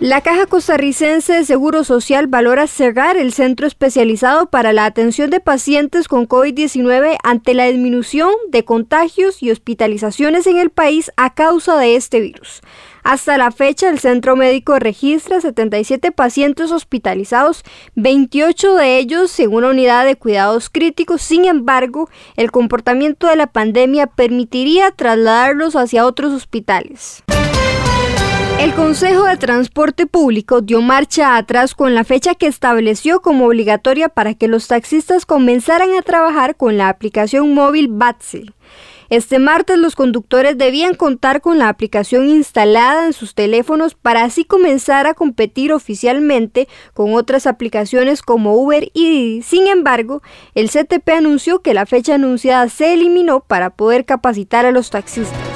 La Caja Costarricense de Seguro Social valora cerrar el centro especializado para la atención de pacientes con COVID-19 ante la disminución de contagios y hospitalizaciones en el país a causa de este virus. Hasta la fecha, el centro médico registra 77 pacientes hospitalizados, 28 de ellos en una unidad de cuidados críticos. Sin embargo, el comportamiento de la pandemia permitiría trasladarlos hacia otros hospitales. El Consejo de Transporte Público dio marcha atrás con la fecha que estableció como obligatoria para que los taxistas comenzaran a trabajar con la aplicación móvil BATSE. Este martes los conductores debían contar con la aplicación instalada en sus teléfonos para así comenzar a competir oficialmente con otras aplicaciones como Uber y Didi. Sin embargo, el CTP anunció que la fecha anunciada se eliminó para poder capacitar a los taxistas.